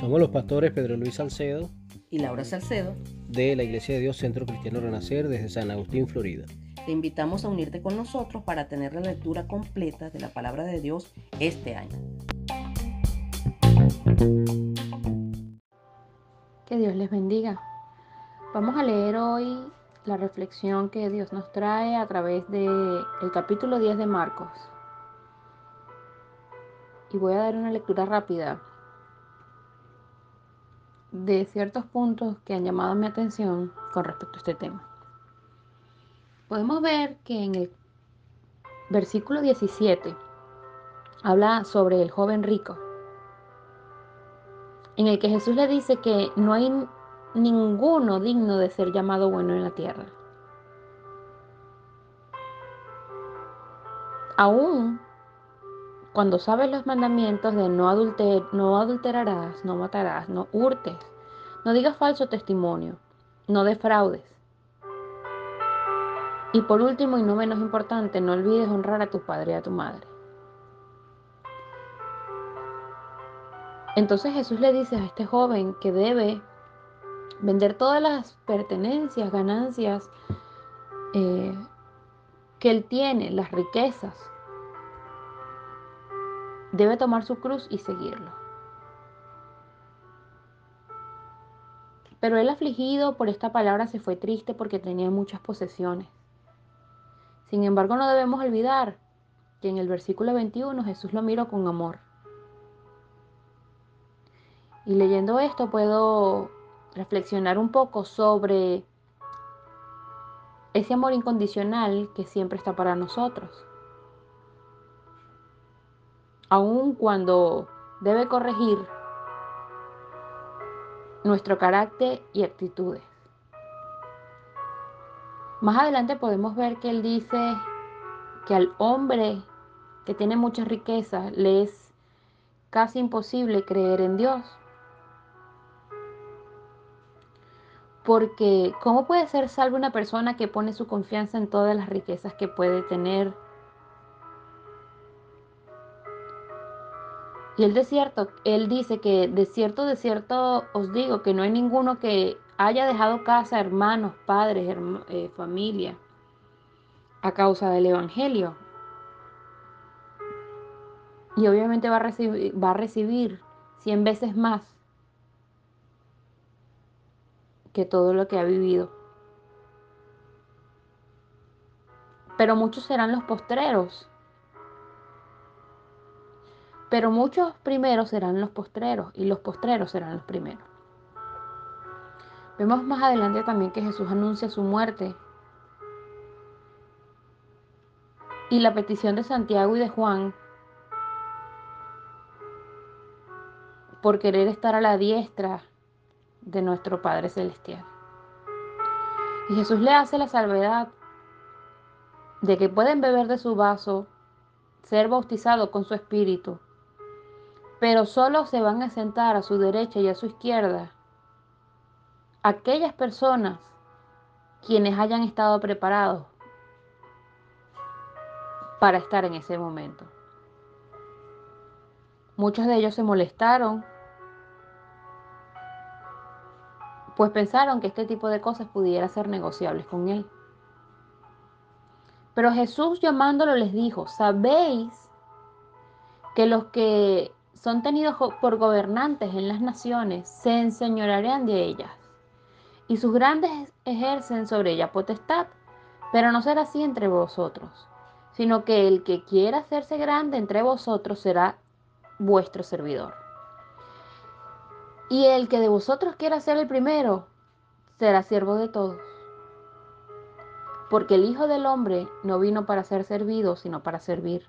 Somos los pastores Pedro Luis Salcedo y Laura Salcedo de la Iglesia de Dios Centro Cristiano Renacer desde San Agustín, Florida. Te invitamos a unirte con nosotros para tener la lectura completa de la palabra de Dios este año. Que Dios les bendiga. Vamos a leer hoy la reflexión que Dios nos trae a través del el capítulo 10 de Marcos. Y voy a dar una lectura rápida de ciertos puntos que han llamado mi atención con respecto a este tema. Podemos ver que en el versículo 17 habla sobre el joven rico, en el que Jesús le dice que no hay ninguno digno de ser llamado bueno en la tierra. Aún cuando sabes los mandamientos de no, no adulterarás, no matarás, no hurtes, no digas falso testimonio, no defraudes. Y por último y no menos importante, no olvides honrar a tu padre y a tu madre. Entonces Jesús le dice a este joven que debe vender todas las pertenencias, ganancias eh, que él tiene, las riquezas, debe tomar su cruz y seguirlo. Pero él afligido por esta palabra se fue triste porque tenía muchas posesiones. Sin embargo, no debemos olvidar que en el versículo 21 Jesús lo miró con amor. Y leyendo esto puedo reflexionar un poco sobre ese amor incondicional que siempre está para nosotros aun cuando debe corregir nuestro carácter y actitudes. Más adelante podemos ver que él dice que al hombre que tiene muchas riquezas le es casi imposible creer en Dios. Porque ¿cómo puede ser salvo una persona que pone su confianza en todas las riquezas que puede tener? Y él de cierto, él dice que de cierto, de cierto os digo que no hay ninguno que haya dejado casa, hermanos, padres, eh, familia, a causa del Evangelio. Y obviamente va a recibir, va a recibir 100 veces más que todo lo que ha vivido. Pero muchos serán los postreros pero muchos primeros serán los postreros y los postreros serán los primeros. Vemos más adelante también que Jesús anuncia su muerte y la petición de Santiago y de Juan por querer estar a la diestra de nuestro Padre Celestial. Y Jesús le hace la salvedad de que pueden beber de su vaso, ser bautizados con su espíritu, pero solo se van a sentar a su derecha y a su izquierda aquellas personas quienes hayan estado preparados para estar en ese momento. Muchos de ellos se molestaron, pues pensaron que este tipo de cosas pudiera ser negociables con él. Pero Jesús llamándolo les dijo, sabéis que los que son tenidos por gobernantes en las naciones, se enseñorearán de ellas, y sus grandes ejercen sobre ella potestad, pero no será así entre vosotros, sino que el que quiera hacerse grande entre vosotros será vuestro servidor. Y el que de vosotros quiera ser el primero, será siervo de todos. Porque el Hijo del Hombre no vino para ser servido, sino para servir,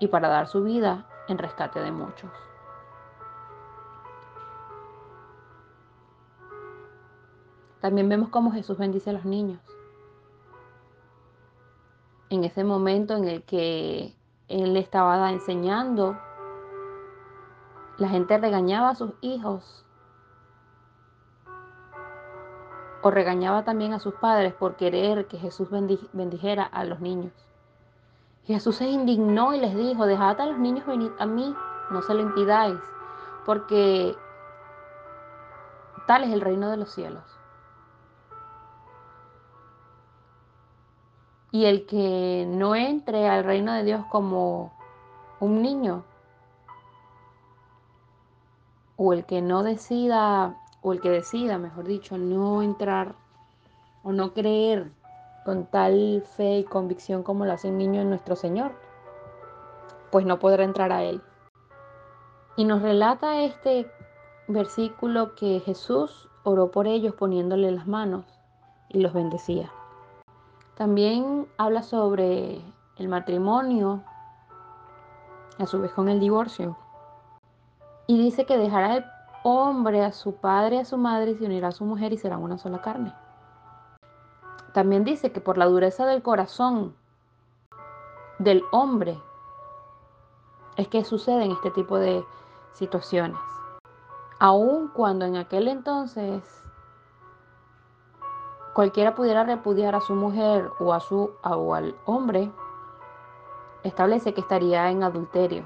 y para dar su vida en rescate de muchos. También vemos cómo Jesús bendice a los niños. En ese momento en el que Él estaba enseñando, la gente regañaba a sus hijos o regañaba también a sus padres por querer que Jesús bendijera a los niños. Jesús se indignó y les dijo, dejad a los niños venir a mí, no se lo impidáis, porque tal es el reino de los cielos. Y el que no entre al reino de Dios como un niño, o el que no decida, o el que decida, mejor dicho, no entrar o no creer con tal fe y convicción como lo hace un niño en nuestro Señor, pues no podrá entrar a Él. Y nos relata este versículo que Jesús oró por ellos poniéndole las manos y los bendecía. También habla sobre el matrimonio, a su vez con el divorcio. Y dice que dejará el hombre a su padre y a su madre y se unirá a su mujer y serán una sola carne. También dice que por la dureza del corazón del hombre es que suceden este tipo de situaciones. Aun cuando en aquel entonces cualquiera pudiera repudiar a su mujer o a su o al hombre, establece que estaría en adulterio.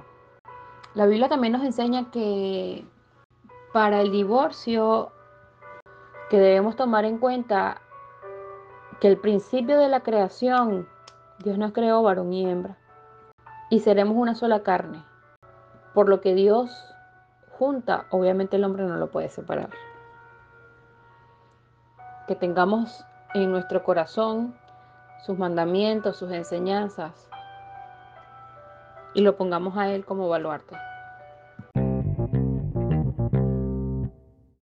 La Biblia también nos enseña que para el divorcio que debemos tomar en cuenta que el principio de la creación, Dios nos creó varón y hembra, y seremos una sola carne. Por lo que Dios junta, obviamente el hombre no lo puede separar. Que tengamos en nuestro corazón sus mandamientos, sus enseñanzas, y lo pongamos a Él como baluarte.